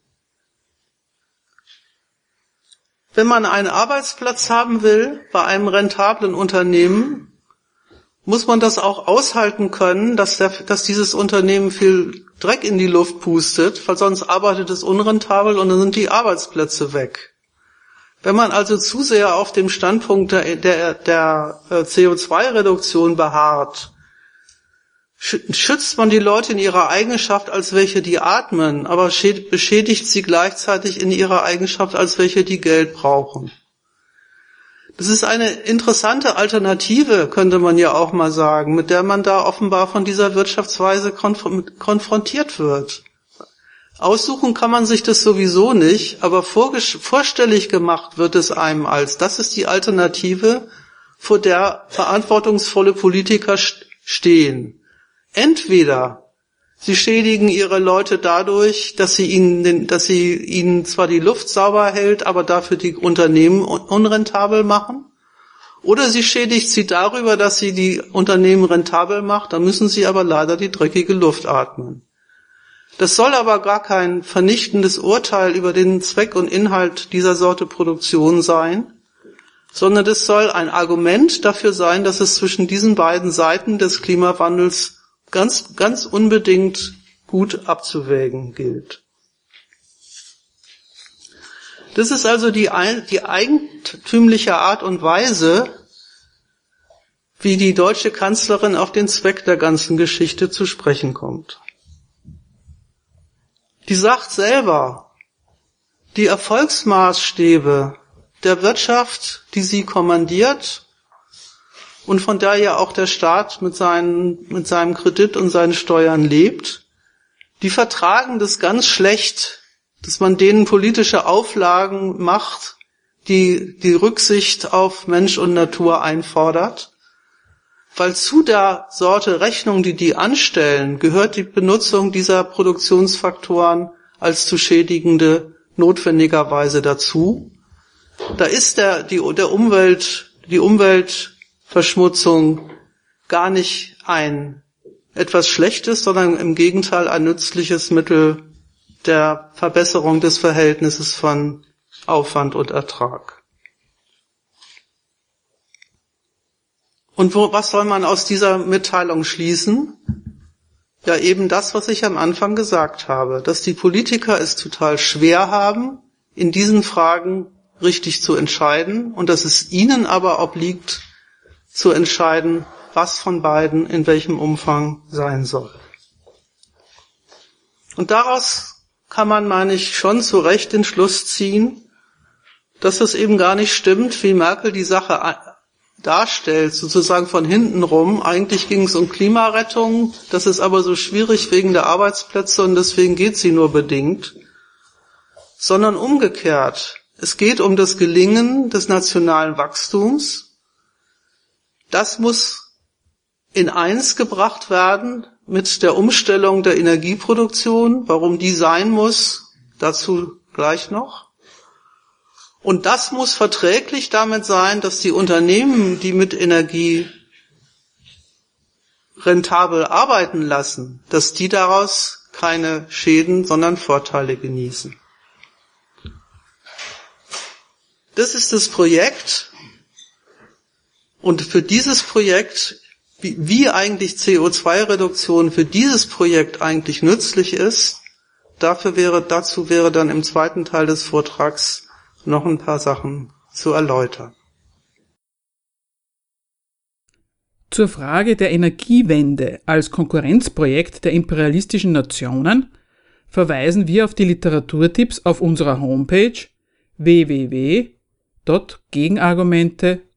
Wenn man einen Arbeitsplatz haben will bei einem rentablen Unternehmen, muss man das auch aushalten können, dass, der, dass dieses Unternehmen viel Dreck in die Luft pustet, weil sonst arbeitet es unrentabel und dann sind die Arbeitsplätze weg. Wenn man also zu sehr auf dem Standpunkt der, der, der äh, CO2-Reduktion beharrt, schützt man die Leute in ihrer Eigenschaft als welche, die atmen, aber beschädigt sie gleichzeitig in ihrer Eigenschaft als welche, die Geld brauchen. Das ist eine interessante Alternative, könnte man ja auch mal sagen, mit der man da offenbar von dieser Wirtschaftsweise konf konfrontiert wird. Aussuchen kann man sich das sowieso nicht, aber vorstellig gemacht wird es einem als, das ist die Alternative, vor der verantwortungsvolle Politiker stehen. Entweder sie schädigen ihre Leute dadurch, dass sie ihnen, dass sie ihnen zwar die Luft sauber hält, aber dafür die Unternehmen unrentabel machen. Oder sie schädigt sie darüber, dass sie die Unternehmen rentabel macht, dann müssen sie aber leider die dreckige Luft atmen. Das soll aber gar kein vernichtendes Urteil über den Zweck und Inhalt dieser Sorte Produktion sein, sondern das soll ein Argument dafür sein, dass es zwischen diesen beiden Seiten des Klimawandels ganz, ganz unbedingt gut abzuwägen gilt. Das ist also die, die eigentümliche Art und Weise, wie die deutsche Kanzlerin auf den Zweck der ganzen Geschichte zu sprechen kommt. Die sagt selber, die Erfolgsmaßstäbe der Wirtschaft, die sie kommandiert, und von der ja auch der Staat mit, seinen, mit seinem Kredit und seinen Steuern lebt, die vertragen das ganz schlecht, dass man denen politische Auflagen macht, die die Rücksicht auf Mensch und Natur einfordert. Weil zu der Sorte Rechnung, die die anstellen, gehört die Benutzung dieser Produktionsfaktoren als zu schädigende notwendigerweise dazu. Da ist der, die, der Umwelt, die Umwelt Verschmutzung gar nicht ein etwas Schlechtes, sondern im Gegenteil ein nützliches Mittel der Verbesserung des Verhältnisses von Aufwand und Ertrag. Und wo, was soll man aus dieser Mitteilung schließen? Ja, eben das, was ich am Anfang gesagt habe, dass die Politiker es total schwer haben, in diesen Fragen richtig zu entscheiden und dass es ihnen aber obliegt, zu entscheiden, was von beiden in welchem Umfang sein soll. Und daraus kann man, meine ich, schon zu Recht den Schluss ziehen, dass es eben gar nicht stimmt, wie Merkel die Sache darstellt, sozusagen von hinten rum. Eigentlich ging es um Klimarettung, das ist aber so schwierig wegen der Arbeitsplätze und deswegen geht sie nur bedingt, sondern umgekehrt. Es geht um das Gelingen des nationalen Wachstums das muss in eins gebracht werden mit der Umstellung der Energieproduktion. Warum die sein muss, dazu gleich noch. Und das muss verträglich damit sein, dass die Unternehmen, die mit Energie rentabel arbeiten lassen, dass die daraus keine Schäden, sondern Vorteile genießen. Das ist das Projekt, und für dieses Projekt, wie, wie eigentlich CO2-Reduktion für dieses Projekt eigentlich nützlich ist, dafür wäre, dazu wäre dann im zweiten Teil des Vortrags noch ein paar Sachen zu erläutern. Zur Frage der Energiewende als Konkurrenzprojekt der imperialistischen Nationen verweisen wir auf die Literaturtipps auf unserer Homepage